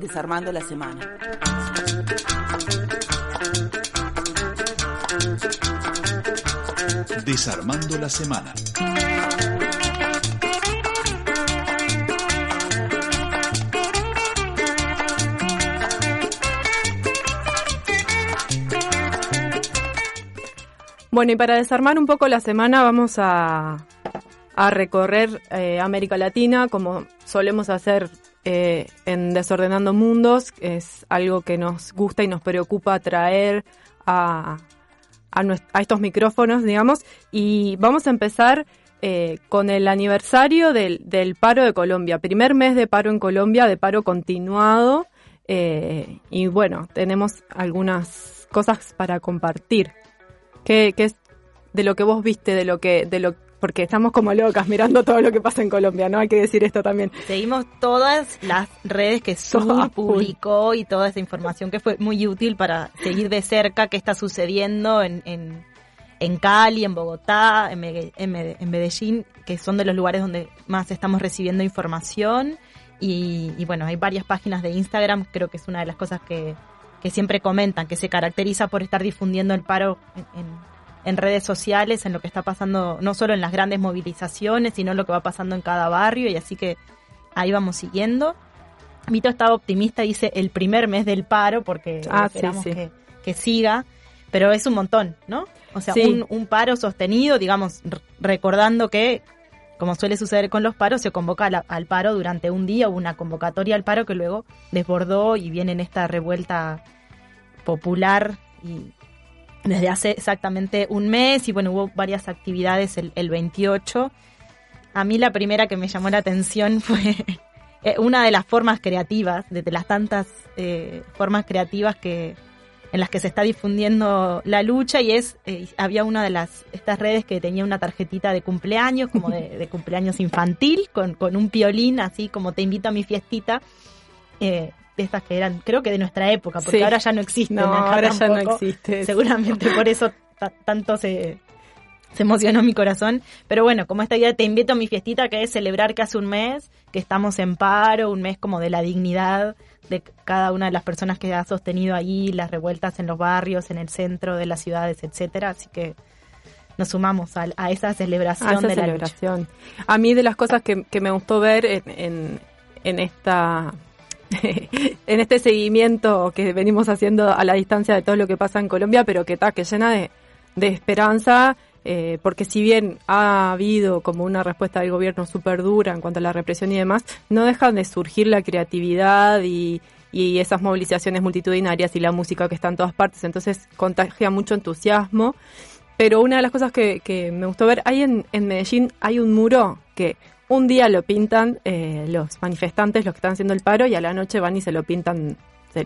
Desarmando la semana. Desarmando la semana. Bueno, y para desarmar un poco la semana vamos a, a recorrer eh, América Latina como solemos hacer eh, en Desordenando Mundos. Es algo que nos gusta y nos preocupa traer a, a, a estos micrófonos, digamos. Y vamos a empezar eh, con el aniversario del, del, paro de Colombia. Primer mes de paro en Colombia, de paro continuado. Eh, y bueno, tenemos algunas cosas para compartir. ¿Qué, qué es de lo que vos viste, de lo que, de lo porque estamos como locas mirando todo lo que pasa en Colombia, ¿no? Hay que decir esto también. Seguimos todas las redes que Sur publicó y toda esa información que fue muy útil para seguir de cerca qué está sucediendo en, en, en Cali, en Bogotá, en, en, Medellín, que son de los lugares donde más estamos recibiendo información. Y, y, bueno, hay varias páginas de Instagram, creo que es una de las cosas que, que siempre comentan, que se caracteriza por estar difundiendo el paro en, en redes sociales, en lo que está pasando, no solo en las grandes movilizaciones, sino en lo que va pasando en cada barrio, y así que ahí vamos siguiendo. Vito estaba optimista, dice el primer mes del paro, porque ah, esperamos sí, sí. Que, que, siga, pero es un montón, ¿no? O sea, sí. un, un, paro sostenido, digamos, recordando que, como suele suceder con los paros, se convoca al, al paro durante un día, una convocatoria al paro que luego desbordó y viene en esta revuelta popular y desde hace exactamente un mes y bueno, hubo varias actividades el, el 28. A mí la primera que me llamó la atención fue eh, una de las formas creativas, de las tantas eh, formas creativas que en las que se está difundiendo la lucha y es, eh, había una de las, estas redes que tenía una tarjetita de cumpleaños, como de, cumpleaños infantil, con, con, un piolín, así como te invito a mi fiestita, eh, de estas que eran, creo que de nuestra época, porque sí. ahora ya no existen. No, ahora tampoco. ya no existe. Seguramente por eso tanto se, se emocionó mi corazón. Pero bueno, como esta idea te invito a mi fiestita, que es celebrar que hace un mes, que estamos en paro, un mes como de la dignidad de cada una de las personas que ha sostenido ahí las revueltas en los barrios, en el centro de las ciudades, etcétera. Así que nos sumamos a, a esa celebración a esa de celebración. A mí de las cosas que, que me gustó ver en, en, en esta en este seguimiento que venimos haciendo a la distancia de todo lo que pasa en Colombia, pero que está, que llena de, de esperanza, eh, porque si bien ha habido como una respuesta del gobierno súper dura en cuanto a la represión y demás, no dejan de surgir la creatividad y, y esas movilizaciones multitudinarias y la música que está en todas partes, entonces contagia mucho entusiasmo. Pero una de las cosas que, que me gustó ver, hay en, en Medellín, hay un muro que un día lo pintan eh, los manifestantes, los que están haciendo el paro, y a la noche van y se lo pintan,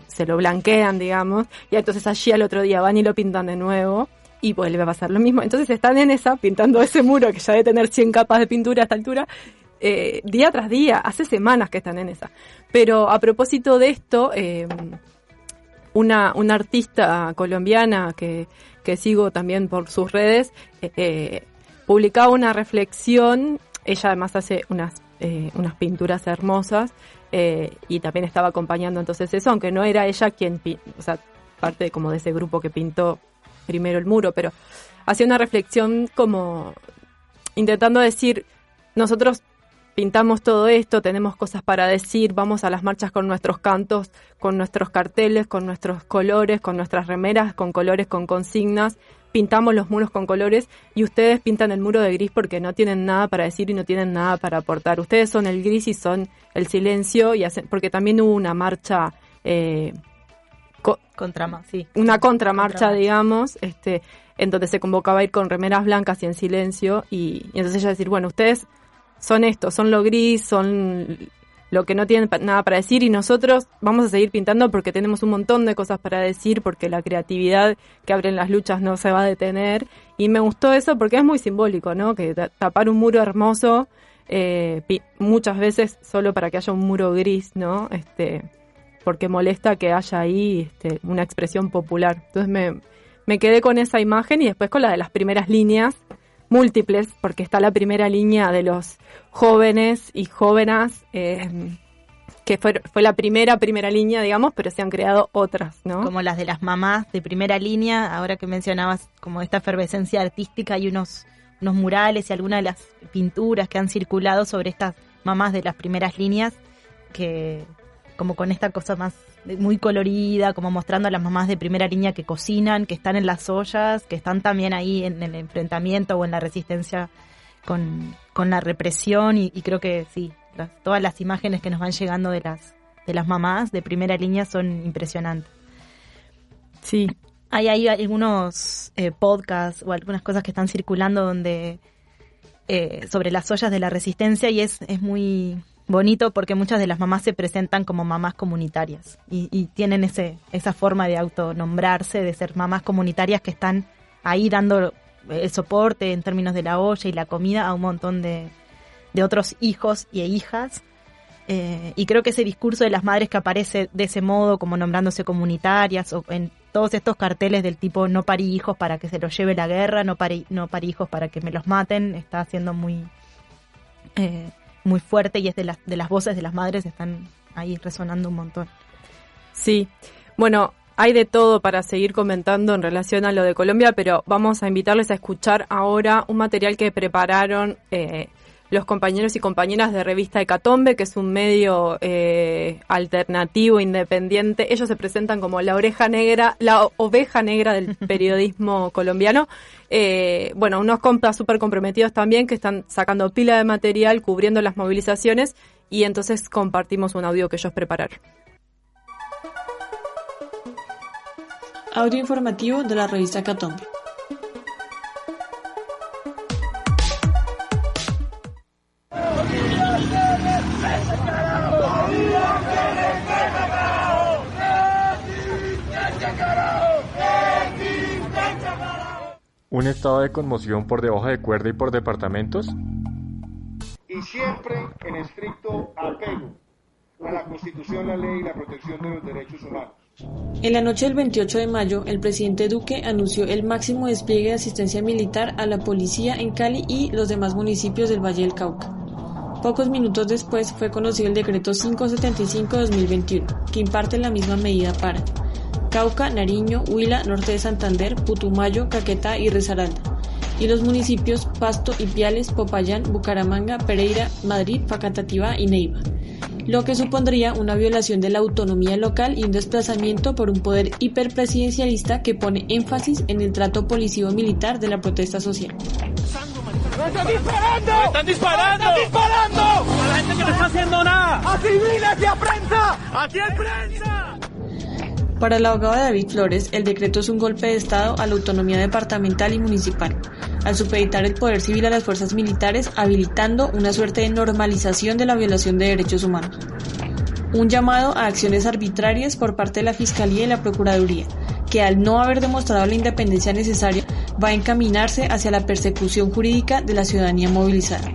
se, lo blanquean, digamos, y entonces allí al otro día van y lo pintan de nuevo, y vuelve a pasar lo mismo. Entonces están en esa, pintando ese muro que ya debe tener 100 capas de pintura a esta altura, eh, día tras día, hace semanas que están en esa. Pero a propósito de esto, eh, una, una artista colombiana que, que sigo también por sus redes, publicaba una reflexión ella además hace unas, eh, unas pinturas hermosas eh, y también estaba acompañando entonces eso, aunque no era ella quien, o sea, parte como de ese grupo que pintó primero el muro, pero hacía una reflexión como intentando decir, nosotros pintamos todo esto, tenemos cosas para decir, vamos a las marchas con nuestros cantos, con nuestros carteles, con nuestros colores, con nuestras remeras, con colores, con consignas, pintamos los muros con colores y ustedes pintan el muro de gris porque no tienen nada para decir y no tienen nada para aportar. Ustedes son el gris y son el silencio y hacen, porque también hubo una marcha eh, co contra sí. una contramarcha, contra digamos, este, en donde se convocaba a ir con remeras blancas y en silencio y, y entonces ella decir, bueno, ustedes son esto, son lo gris, son lo que no tienen nada para decir y nosotros vamos a seguir pintando porque tenemos un montón de cosas para decir, porque la creatividad que abren las luchas no se va a detener y me gustó eso porque es muy simbólico, ¿no? Que tapar un muro hermoso eh, muchas veces solo para que haya un muro gris, ¿no? Este, porque molesta que haya ahí este, una expresión popular. Entonces me, me quedé con esa imagen y después con la de las primeras líneas múltiples, porque está la primera línea de los jóvenes y jóvenes, eh, que fue, fue la primera, primera línea, digamos, pero se han creado otras, ¿no? Como las de las mamás de primera línea, ahora que mencionabas como esta efervescencia artística, hay unos, unos murales y algunas de las pinturas que han circulado sobre estas mamás de las primeras líneas, que como con esta cosa más muy colorida, como mostrando a las mamás de primera línea que cocinan, que están en las ollas, que están también ahí en el enfrentamiento o en la resistencia con, la represión y, creo que sí, todas las imágenes que nos van llegando de las, de las mamás de primera línea son impresionantes. Sí. Hay, hay algunos eh, podcasts o algunas cosas que están circulando donde eh, sobre las ollas de la resistencia y es, es muy bonito porque muchas de las mamás se presentan como mamás comunitarias y, tienen ese, esa forma de autonombrarse, de ser mamás comunitarias que están ahí dando el soporte en términos de la olla y la comida a un montón de, de otros hijos y hijas. Eh, y creo que ese discurso de las madres que aparece de ese modo, como nombrándose comunitarias, o en todos estos carteles del tipo no parí hijos para que se los lleve la guerra, no parí, no parí hijos para que me los maten, está siendo muy... Eh, muy fuerte y es de las, de las voces de las madres están ahí resonando un montón. Sí, bueno, hay de todo para seguir comentando en relación a lo de Colombia, pero vamos a invitarles a escuchar ahora un material que prepararon eh, los compañeros y compañeras de Revista Hecatombe, que es un medio eh, alternativo, independiente. Ellos se presentan como la oreja negra, la oveja negra del periodismo colombiano. Eh, bueno, unos compas súper comprometidos también que están sacando pila de material, cubriendo las movilizaciones y entonces compartimos un audio que ellos prepararon. Audio informativo de la revista Hecatombe. ¿Un estado de conmoción por debajo de cuerda y por departamentos? Y siempre en estricto apego a la Constitución, la ley y la protección de los derechos humanos. En la noche del 28 de mayo, el presidente Duque anunció el máximo despliegue de asistencia militar a la policía en Cali y los demás municipios del Valle del Cauca. Pocos minutos después fue conocido el decreto 575-2021, que imparte la misma medida para Cauca, Nariño, Huila, Norte de Santander, Putumayo, Caquetá y Risaralda, y los municipios Pasto, Ipiales, Popayán, Bucaramanga, Pereira, Madrid, Facatativá y Neiva, lo que supondría una violación de la autonomía local y un desplazamiento por un poder hiperpresidencialista que pone énfasis en el trato policío-militar de la protesta social. ¡Están disparando! ¡Están disparando! ¡Están disparando! ¡A la gente que no está haciendo nada! ¡A civiles y a prensa! ¡Aquí hay prensa! Para el abogado David Flores, el decreto es un golpe de Estado a la autonomía departamental y municipal, al supeditar el poder civil a las fuerzas militares, habilitando una suerte de normalización de la violación de derechos humanos. Un llamado a acciones arbitrarias por parte de la Fiscalía y la Procuraduría, que al no haber demostrado la independencia necesaria, va a encaminarse hacia la persecución jurídica de la ciudadanía movilizada.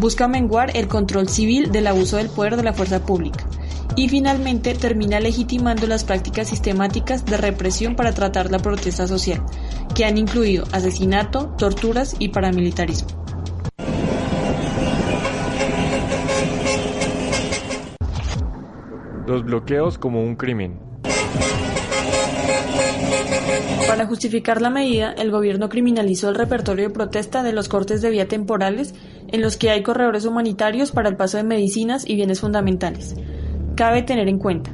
Busca menguar el control civil del abuso del poder de la fuerza pública y finalmente termina legitimando las prácticas sistemáticas de represión para tratar la protesta social, que han incluido asesinato, torturas y paramilitarismo. Los bloqueos como un crimen. Para justificar la medida, el gobierno criminalizó el repertorio de protesta de los cortes de vía temporales en los que hay corredores humanitarios para el paso de medicinas y bienes fundamentales, Cabe tener en cuenta,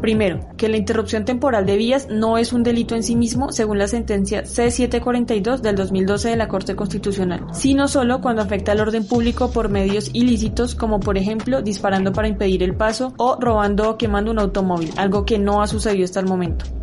primero, que la interrupción temporal de vías no es un delito en sí mismo según la sentencia C742 del 2012 de la Corte Constitucional, sino solo cuando afecta al orden público por medios ilícitos como por ejemplo disparando para impedir el paso o robando o quemando un automóvil, algo que no ha sucedido hasta el momento.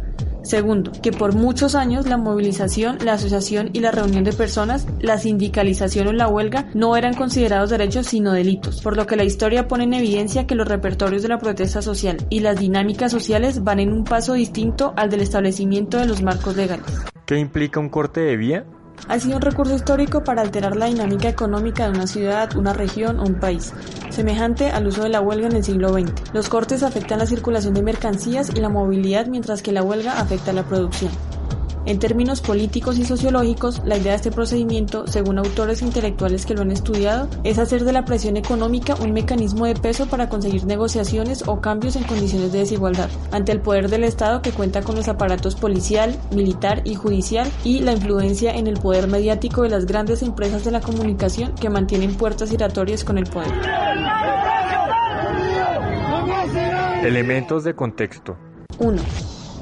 Segundo, que por muchos años la movilización, la asociación y la reunión de personas, la sindicalización o la huelga no eran considerados derechos sino delitos, por lo que la historia pone en evidencia que los repertorios de la protesta social y las dinámicas sociales van en un paso distinto al del establecimiento de los marcos legales. ¿Qué implica un corte de vía? Ha sido un recurso histórico para alterar la dinámica económica de una ciudad, una región o un país, semejante al uso de la huelga en el siglo XX. Los cortes afectan la circulación de mercancías y la movilidad mientras que la huelga afecta la producción. En términos políticos y sociológicos, la idea de este procedimiento, según autores intelectuales que lo han estudiado, es hacer de la presión económica un mecanismo de peso para conseguir negociaciones o cambios en condiciones de desigualdad, ante el poder del Estado que cuenta con los aparatos policial, militar y judicial y la influencia en el poder mediático de las grandes empresas de la comunicación que mantienen puertas giratorias con el poder. Elementos de contexto. 1.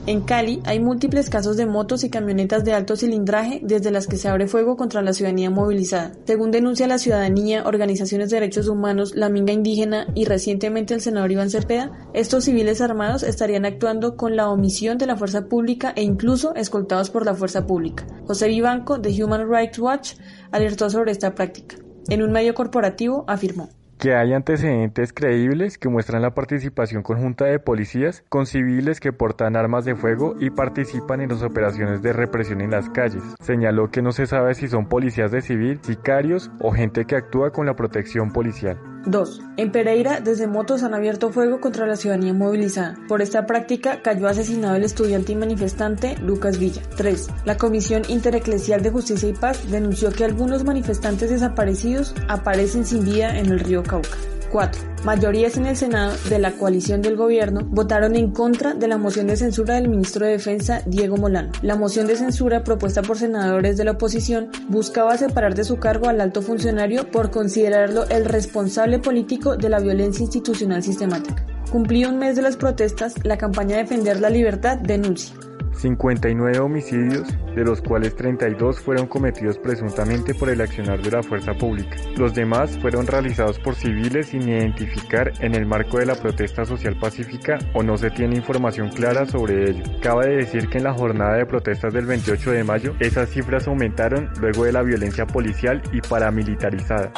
En Cali hay múltiples casos de motos y camionetas de alto cilindraje desde las que se abre fuego contra la ciudadanía movilizada. Según denuncia la ciudadanía, organizaciones de derechos humanos, la Minga Indígena y recientemente el senador Iván Cepeda, estos civiles armados estarían actuando con la omisión de la fuerza pública e incluso escoltados por la fuerza pública. José Vivanco, de Human Rights Watch, alertó sobre esta práctica. En un medio corporativo afirmó que hay antecedentes creíbles que muestran la participación conjunta de policías con civiles que portan armas de fuego y participan en las operaciones de represión en las calles. Señaló que no se sabe si son policías de civil, sicarios o gente que actúa con la protección policial. 2. En Pereira, desde motos han abierto fuego contra la ciudadanía movilizada. Por esta práctica cayó asesinado el estudiante y manifestante Lucas Villa. 3. La Comisión Intereclesial de Justicia y Paz denunció que algunos manifestantes desaparecidos aparecen sin vida en el río Cauca. 4. Mayorías en el Senado de la coalición del gobierno votaron en contra de la moción de censura del ministro de Defensa Diego Molano. La moción de censura propuesta por senadores de la oposición buscaba separar de su cargo al alto funcionario por considerarlo el responsable político de la violencia institucional sistemática. Cumplido un mes de las protestas, la campaña Defender la Libertad denuncia 59 homicidios, de los cuales 32 fueron cometidos presuntamente por el accionar de la fuerza pública. Los demás fueron realizados por civiles sin identificar en el marco de la protesta social pacífica o no se tiene información clara sobre ello. Cabe decir que en la jornada de protestas del 28 de mayo esas cifras aumentaron luego de la violencia policial y paramilitarizada.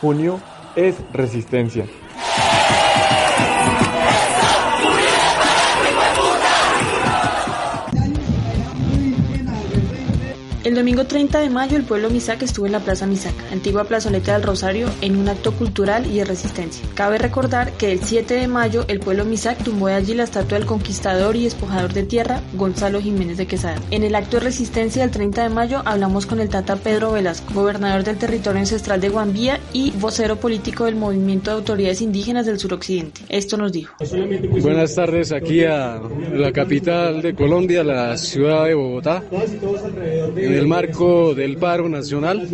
Junio es resistencia. Domingo 30 de mayo el pueblo Misac estuvo en la Plaza Misac, antigua plazoleta del Rosario, en un acto cultural y de resistencia. Cabe recordar que el 7 de mayo el pueblo Misac tumbó de allí la estatua del conquistador y despojador de tierra Gonzalo Jiménez de Quesada. En el acto de resistencia del 30 de mayo hablamos con el Tata Pedro Velasco, gobernador del territorio ancestral de Guambía y vocero político del movimiento de autoridades indígenas del suroccidente. Esto nos dijo. Buenas tardes aquí a la capital de Colombia, la ciudad de Bogotá marco del paro nacional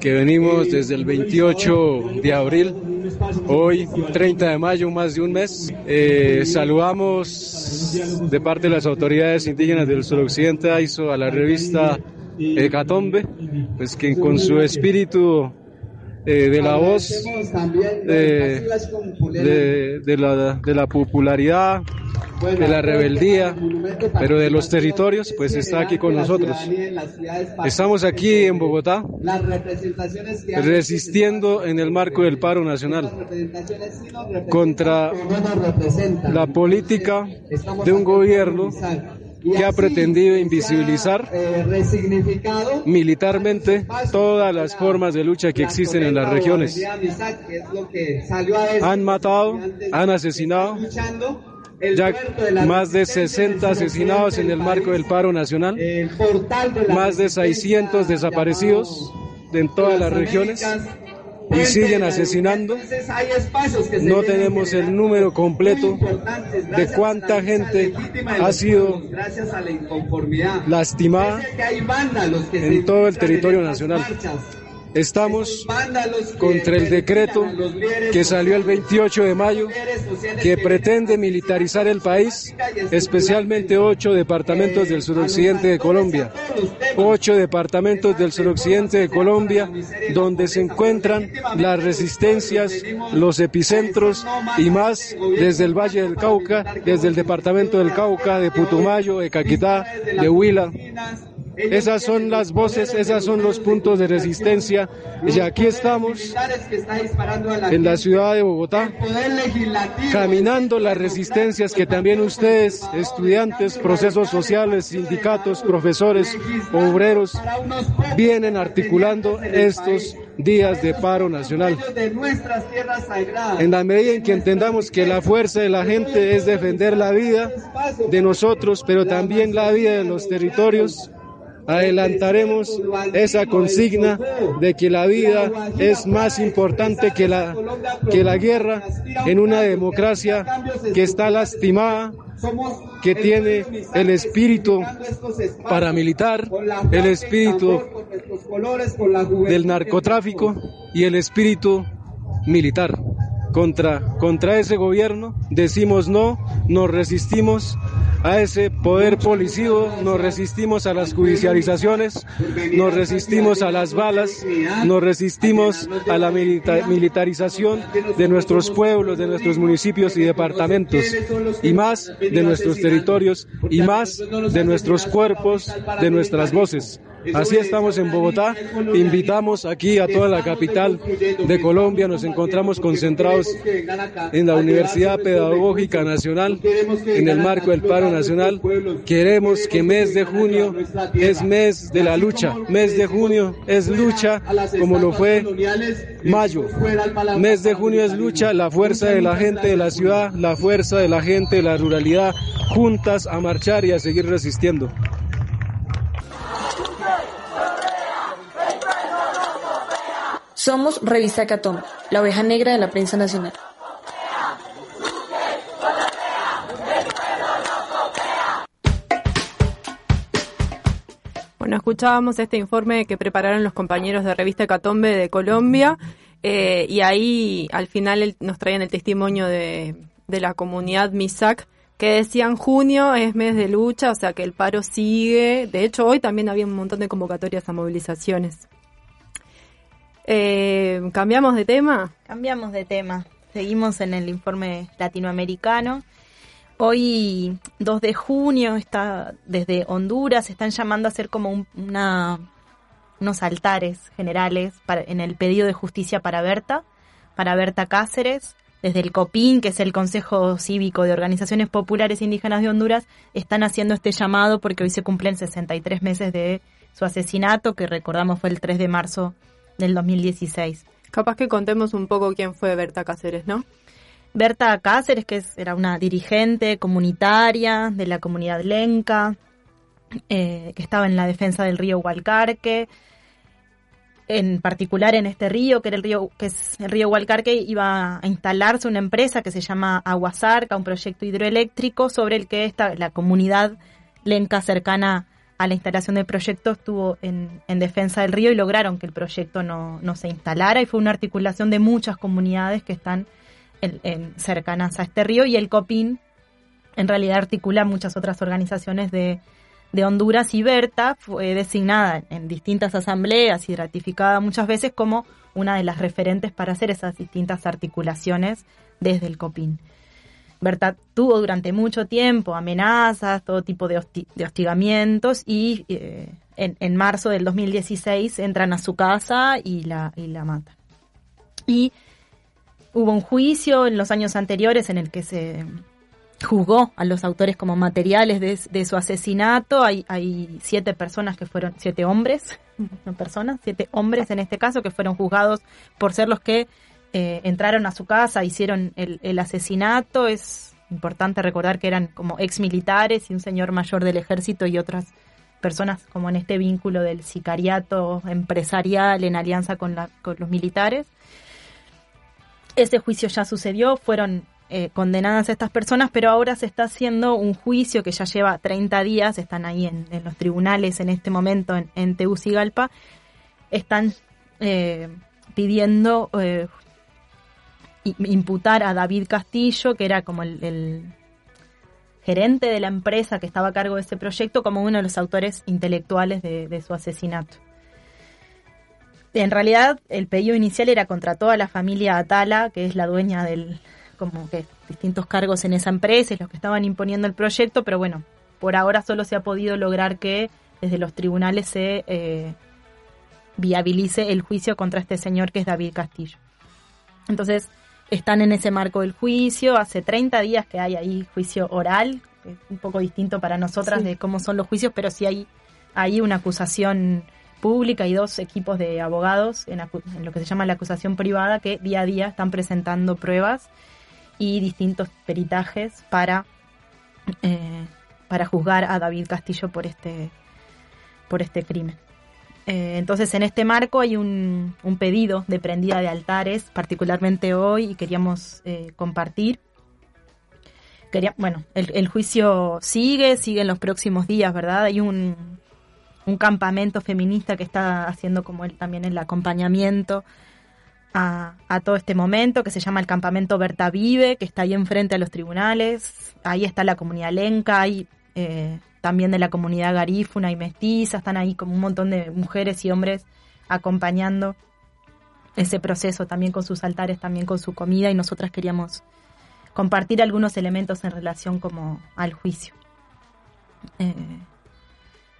que venimos desde el 28 de abril, hoy 30 de mayo, más de un mes. Eh, saludamos de parte de las autoridades indígenas del suroccidente hizo a la revista Hecatombe, pues que con su espíritu eh, de la voz, eh, de, de, la, de la popularidad, de la rebeldía, pero de los territorios, pues está aquí con nosotros. Estamos aquí en Bogotá, resistiendo en el marco del paro nacional contra la política de un gobierno que ha pretendido invisibilizar militarmente todas las formas de lucha que existen en las regiones. Han matado, han asesinado ya más de 60 asesinados en el marco del paro nacional, más de 600 desaparecidos en todas las regiones y siguen asesinando. No tenemos el número completo de cuánta gente ha sido lastimada en todo el territorio nacional. Estamos contra el decreto que salió el 28 de mayo que pretende militarizar el país, especialmente ocho departamentos del suroccidente de Colombia. Ocho departamentos del suroccidente de Colombia donde se encuentran las resistencias, los epicentros y más desde el Valle del Cauca, desde el departamento del Cauca, de Putumayo, de Caquetá, de Huila. Esas son las voces, esos son los puntos de resistencia. Y aquí estamos en la ciudad de Bogotá, caminando las resistencias que también ustedes, estudiantes, procesos sociales, sindicatos, profesores, obreros, vienen articulando estos días de paro nacional. En la medida en que entendamos que la fuerza de la gente es defender la vida de nosotros, pero también la vida de los territorios, adelantaremos esa consigna de que la vida es más importante que la, que la guerra en una democracia que está lastimada, que tiene el espíritu paramilitar, el espíritu del narcotráfico y el espíritu militar. Contra, contra ese gobierno decimos no, nos resistimos a ese poder policío, nos resistimos a las judicializaciones, nos resistimos a las balas, nos resistimos a la militarización de nuestros pueblos, de nuestros municipios y departamentos, y más de nuestros territorios, y más de nuestros cuerpos, de nuestras voces. Así estamos en Bogotá. Invitamos aquí a toda la capital de Colombia. Nos encontramos concentrados en la Universidad Pedagógica Nacional en el marco del paro nacional. Queremos que mes de junio es mes de la lucha. Mes de junio es lucha como lo fue mayo. Mes de junio es lucha, la fuerza de la gente de la ciudad, la fuerza de la gente de la ruralidad, juntas a marchar y a seguir resistiendo. Somos Revista Catón, la oveja negra de la prensa nacional. Bueno, escuchábamos este informe que prepararon los compañeros de Revista Catombe de Colombia eh, y ahí al final nos traían el testimonio de, de la comunidad MISAC que decían junio es mes de lucha, o sea que el paro sigue. De hecho, hoy también había un montón de convocatorias a movilizaciones. Eh, ¿Cambiamos de tema? Cambiamos de tema. Seguimos en el informe latinoamericano. Hoy, 2 de junio, está desde Honduras, están llamando a hacer como una, unos altares generales en el pedido de justicia para Berta, para Berta Cáceres. Desde el COPIN, que es el Consejo Cívico de Organizaciones Populares Indígenas de Honduras, están haciendo este llamado porque hoy se cumplen 63 meses de su asesinato, que recordamos fue el 3 de marzo del 2016. Capaz que contemos un poco quién fue Berta Cáceres, ¿no? Berta Cáceres, que era una dirigente comunitaria de la comunidad lenca, eh, que estaba en la defensa del río Hualcarque, en particular en este río, que era el río, que es el río Hualcarque, iba a instalarse una empresa que se llama Aguasarca, un proyecto hidroeléctrico sobre el que esta, la comunidad lenca cercana a la instalación del proyecto estuvo en, defensa del río y lograron que el proyecto no, se instalara. Y fue una articulación de muchas comunidades que están en, cercanas a este río. Y el COPIN en realidad articula muchas otras organizaciones de, Honduras. Y Berta fue designada en distintas asambleas y ratificada muchas veces como una de las referentes para hacer esas distintas articulaciones desde el COPIN. Tuvo durante mucho tiempo amenazas, todo tipo de, hostigamientos y eh, en, marzo del 2016 entran a su casa y la, y la matan. Y hubo un juicio en los años anteriores en el que se juzgó a los autores como materiales de, su asesinato. Hay, hay, siete personas que fueron, siete hombres, no personas, siete hombres en este caso que fueron juzgados por ser los que eh, entraron a su casa, hicieron el, asesinato. Es importante recordar que eran como ex militares y un señor mayor del ejército y otras personas como en este vínculo del sicariato empresarial en alianza con, los militares. Ese juicio ya sucedió, fueron eh, condenadas estas personas, pero ahora se está haciendo un juicio que ya lleva 30 días, están ahí en, los tribunales en este momento en, en Tegucigalpa, están eh, pidiendo eh, imputar a David Castillo, que era como el, gerente de la empresa que estaba a cargo de ese proyecto, como uno de los autores intelectuales de, su asesinato. En realidad, el pedido inicial era contra toda la familia Atala, que es la dueña del, como que distintos cargos en esa empresa, y los que estaban imponiendo el proyecto, pero bueno, por ahora solo se ha podido lograr que desde los tribunales se eh, viabilice el juicio contra este señor que es David Castillo. Entonces, están en ese marco del juicio, hace 30 días que hay ahí juicio oral, es un poco distinto para nosotras de cómo son los juicios, pero sí hay una acusación pública y dos equipos de abogados en, lo que se llama la acusación privada que día a día están presentando pruebas y distintos peritajes para, eh, para juzgar a David Castillo por este, por este crimen. Eh, entonces, en este marco hay un, pedido de prendida de altares, particularmente hoy, y queríamos eh, compartir. Quería, bueno, el, juicio sigue, sigue en los próximos días, ¿verdad? Hay un, un campamento feminista que está haciendo como él también el acompañamiento a, todo este momento, que se llama el campamento Berta Vive, que está ahí enfrente a los tribunales. Ahí está la comunidad lenca, hay eh, también de la comunidad garífuna y mestiza, están ahí como un montón de mujeres y hombres acompañando ese proceso también con sus altares, también con su comida y nosotras queríamos compartir algunos elementos en relación como al juicio. Eh,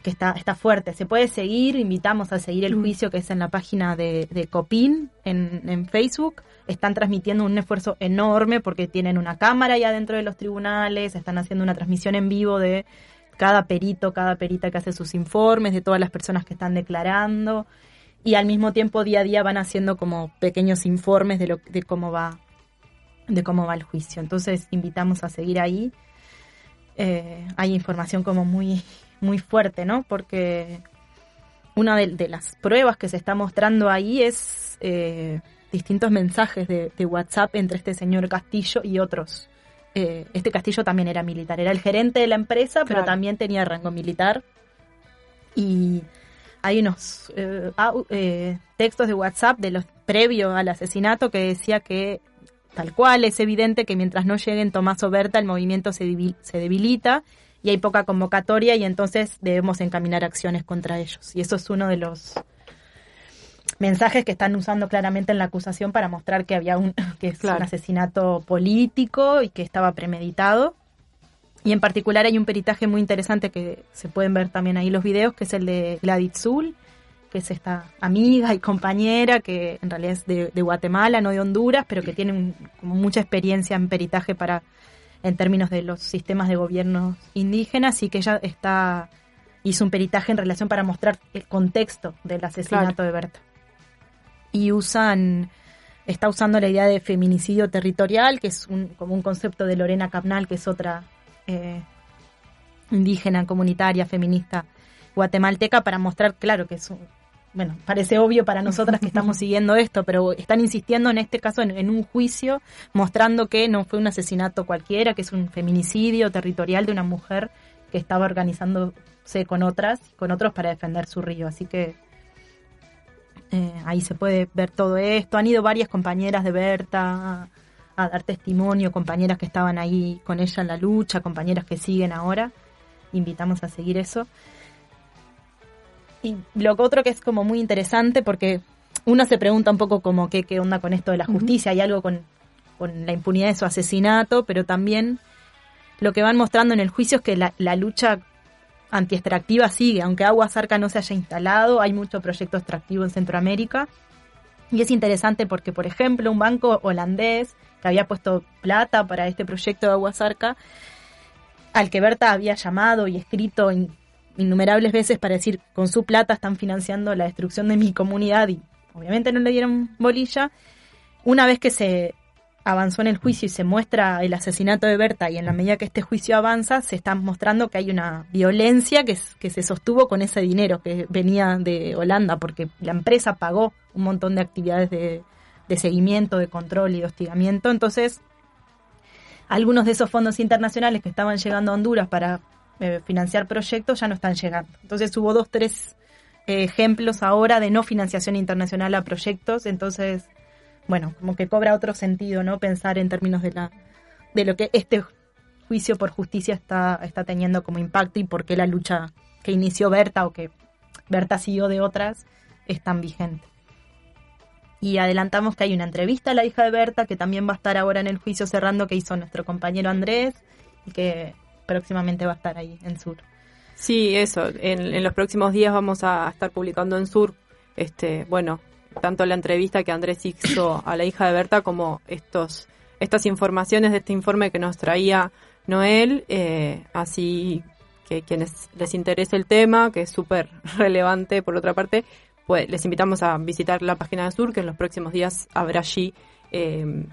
que está, está fuerte. Se puede seguir, invitamos a seguir el mm. juicio que es en la página de, de Copin en, en, Facebook. Están transmitiendo un esfuerzo enorme porque tienen una cámara ya dentro de los tribunales, están haciendo una transmisión en vivo de cada perito, cada perita que hace sus informes, de todas las personas que están declarando, y al mismo tiempo día a día van haciendo como pequeños informes de, lo, cómo va de cómo va el juicio. Entonces invitamos a seguir ahí. Eh, hay información como muy, muy fuerte, ¿no? Porque una de, las pruebas que se está mostrando ahí es eh, distintos mensajes de, WhatsApp entre este señor Castillo y otros eh, este castillo también era militar, era el gerente de la empresa, pero también tenía rango militar. Y hay unos eh, eh, textos de WhatsApp de los previos al asesinato que decía que tal cual es evidente que mientras no lleguen Tomás o Berta el movimiento se, se debilita y hay poca convocatoria y entonces debemos encaminar acciones contra ellos. Y eso es uno de los mensajes que están usando claramente en la acusación para mostrar que había un, que es un asesinato político y que estaba premeditado. Y en particular hay un peritaje muy interesante que se pueden ver también ahí los videos, que es el de Gladys Zul, que es esta amiga y compañera que en realidad es de, Guatemala, no de Honduras, pero que tiene como mucha experiencia en peritaje para en términos de los sistemas de gobierno indígenas y que ella está hizo un peritaje en relación para mostrar el contexto del asesinato de Berta y usan está usando la idea de feminicidio territorial, que es un, como un concepto de Lorena Capnal, que es otra eh, indígena, comunitaria, feminista guatemalteca, para mostrar, claro, que es un, bueno, parece obvio para nosotras que estamos siguiendo esto, pero están insistiendo en este caso en, un juicio, mostrando que no fue un asesinato cualquiera, que es un feminicidio territorial de una mujer que estaba organizándose con otras, con otros para defender su río. Así que eh, ahí se puede ver todo esto. Han ido varias compañeras de Berta a, dar testimonio, compañeras que estaban ahí con ella en la lucha, compañeras que siguen ahora. Invitamos a seguir eso. Y lo otro que es como muy interesante porque uno se pregunta un poco como qué, qué onda con esto de la justicia, hay algo con, con, la impunidad de su asesinato, pero también lo que van mostrando en el juicio es que la, la lucha antiextractiva sigue, aunque Agua Zarca no se haya instalado, hay mucho proyecto extractivo en Centroamérica. Y es interesante porque, por ejemplo, un banco holandés que había puesto plata para este proyecto de Agua Zarca, al que Berta había llamado y escrito innumerables veces para decir, con su plata están financiando la destrucción de mi comunidad y obviamente no le dieron bolilla. Una vez que se avanzó en el juicio y se muestra el asesinato de Berta y en la medida que este juicio avanza se está mostrando que hay una violencia que, se sostuvo con ese dinero que venía de Holanda porque la empresa pagó un montón de actividades de, seguimiento, de control y de hostigamiento. Entonces, algunos de esos fondos internacionales que estaban llegando a Honduras para eh, financiar proyectos ya no están llegando. Entonces hubo dos, tres ejemplos ahora de no financiación internacional a proyectos, entonces, bueno, como que cobra otro sentido, ¿no? Pensar en términos de la de lo que este juicio por justicia está, está teniendo como impacto y por qué la lucha que inició Berta o que Berta siguió de otras es tan vigente. Y adelantamos que hay una entrevista a la hija de Berta que también va a estar ahora en el juicio cerrando que hizo nuestro compañero Andrés y que próximamente va a estar ahí en Sur. Sí, eso. En, los próximos días vamos a estar publicando en Sur, este, bueno, tanto la entrevista que Andrés hizo a la hija de Berta como estos, estas informaciones de este informe que nos traía Noel, eh, así que quienes les interese el tema, que es súper relevante por otra parte, pues les invitamos a visitar la página de Sur, que en los próximos días habrá allí eh,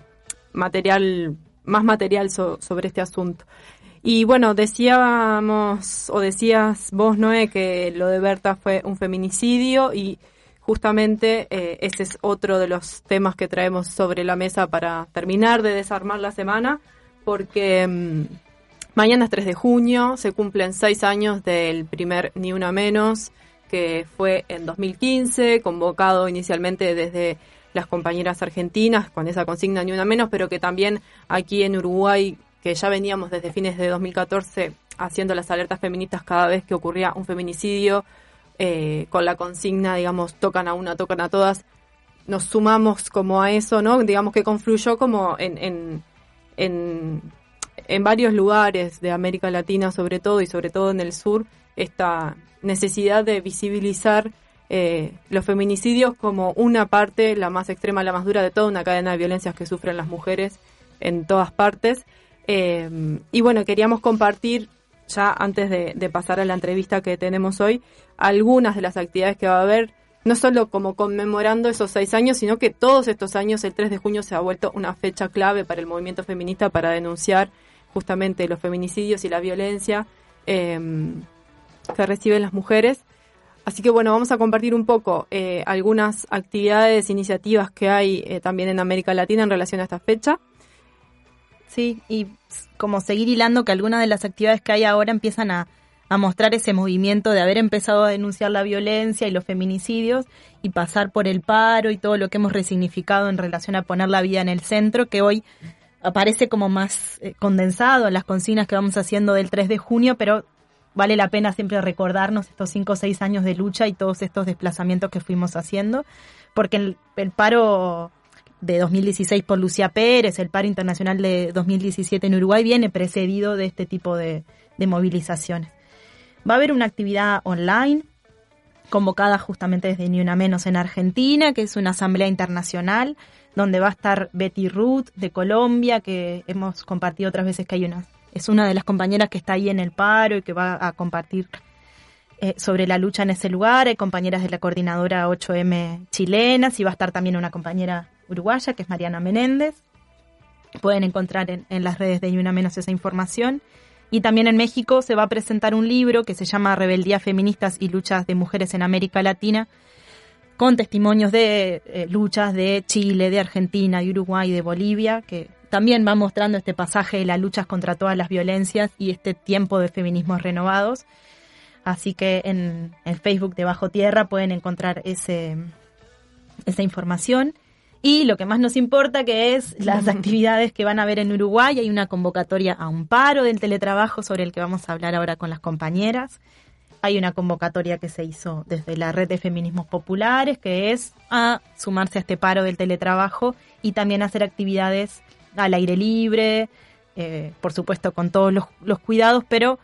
material, más material sobre este asunto. Y bueno, decíamos, o decías vos, Noé, que lo de Berta fue un feminicidio y justamente eh, ese es otro de los temas que traemos sobre la mesa para terminar de desarmar la semana, porque mm, mañana es 3 de junio, se cumplen seis años del primer Ni Una Menos, que fue en 2015, convocado inicialmente desde las compañeras argentinas con esa consigna Ni Una Menos, pero que también aquí en Uruguay que ya veníamos desde fines de 2014 haciendo las alertas feministas cada vez que ocurría un feminicidio, eh, con la consigna, digamos, tocan a una, tocan a todas, nos sumamos como a eso, ¿no? Digamos que confluyó como en, en, en, varios lugares de América Latina sobre todo y sobre todo en el sur, esta necesidad de visibilizar eh, los feminicidios como una parte, la más extrema, la más dura de toda una cadena de violencias que sufren las mujeres en todas partes eh, y bueno, queríamos compartir, ya antes de, pasar a la entrevista que tenemos hoy, algunas de las actividades que va a haber, no solo como conmemorando esos seis años, sino que todos estos años, el 3 de junio, se ha vuelto una fecha clave para el movimiento feminista para denunciar justamente los feminicidios y la violencia eh, que reciben las mujeres. Así que bueno, vamos a compartir un poco eh, algunas actividades, iniciativas que hay también en América Latina en relación a esta fecha. Sí, y como seguir hilando que algunas de las actividades que hay ahora empiezan a, mostrar ese movimiento de haber empezado a denunciar la violencia y los feminicidios y pasar por el paro y todo lo que hemos resignificado en relación a poner la vida en el centro, que hoy aparece como más eh, condensado en las consignas que vamos haciendo del 3 de junio, pero vale la pena siempre recordarnos estos 5 o 6 años de lucha y todos estos desplazamientos que fuimos haciendo, porque el paro de 2016 por Lucía Pérez, el paro internacional de 2017 en Uruguay viene precedido de este tipo de, movilizaciones. Va a haber una actividad online convocada justamente desde Ni Una Menos en Argentina, que es una asamblea internacional, donde va a estar Betty Ruth de Colombia, que hemos compartido otras veces que hay una, es una de las compañeras que está ahí en el paro y que va a compartir eh, sobre la lucha en ese lugar. Hay compañeras de la coordinadora 8M chilenas y va a estar también una compañera uruguaya, que es Mariana Menéndez. Pueden encontrar en, las redes de Ni Menos esa información. Y también en México se va a presentar un libro que se llama Rebeldía Feministas y Luchas de Mujeres en América Latina, con testimonios de eh, luchas de Chile, de Argentina, de Uruguay, de Bolivia, que también va mostrando este pasaje de las luchas contra todas las violencias y este tiempo de feminismos renovados. Así que en Facebook de Bajo Tierra pueden encontrar ese, esa información. Y lo que más nos importa, que es las actividades que van a haber en Uruguay. Hay una convocatoria a un paro del teletrabajo sobre el que vamos a hablar ahora con las compañeras. Hay una convocatoria que se hizo desde la red de feminismos populares, que es a sumarse a este paro del teletrabajo y también hacer actividades al aire libre, eh, por supuesto con todos los, los cuidados, pero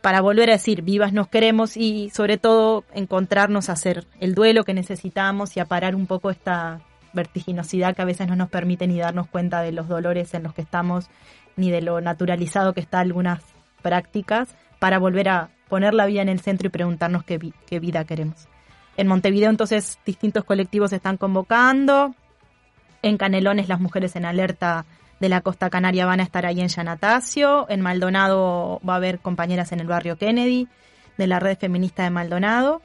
para volver a decir vivas nos queremos y sobre todo encontrarnos a hacer el duelo que necesitamos y a parar un poco esta vertiginosidad que a veces no nos permite ni darnos cuenta de los dolores en los que estamos, ni de lo naturalizado que está algunas prácticas, para volver a poner la vida en el centro y preguntarnos qué, qué vida queremos. En Montevideo entonces distintos colectivos se están convocando, en Canelones las mujeres en alerta de la costa canaria van a estar ahí en Yanatacio, en Maldonado va a haber compañeras en el barrio Kennedy, de la red feminista de Maldonado,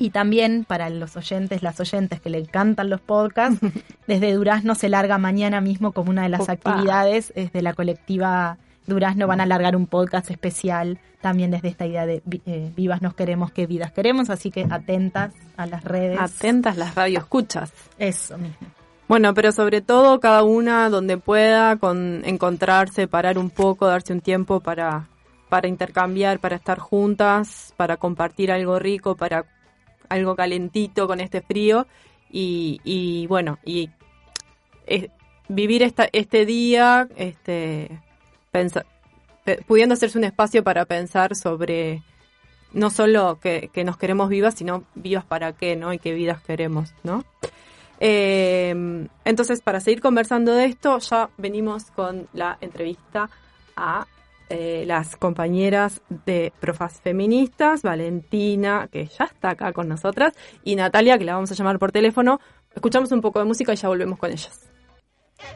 y también para los oyentes, las oyentes que le encantan los podcasts, desde Durazno se larga mañana mismo como una de las actividades de la colectiva Durazno van a alargar un podcast especial también desde esta idea de eh, vivas nos queremos, que vidas queremos, así que atentas a las redes. Atentas las radioescuchas. Eso mismo. Bueno, pero sobre todo cada una donde pueda con encontrarse, parar un poco, darse un tiempo para, para intercambiar, para estar juntas, para compartir algo rico, para algo calentito con este frío y, bueno, y vivir esta, este día, este, pensar, pudiendo hacerse un espacio para pensar sobre no solo que, nos queremos vivas, sino vivas para qué, ¿no? Y qué vidas queremos, ¿no? Eh, entonces, para seguir conversando de esto, ya venimos con la entrevista a eh, las compañeras de Profas Feministas, Valentina, que ya está acá con nosotras, y Natalia, que la vamos a llamar por teléfono. Escuchamos un poco de música y ya volvemos con ellas.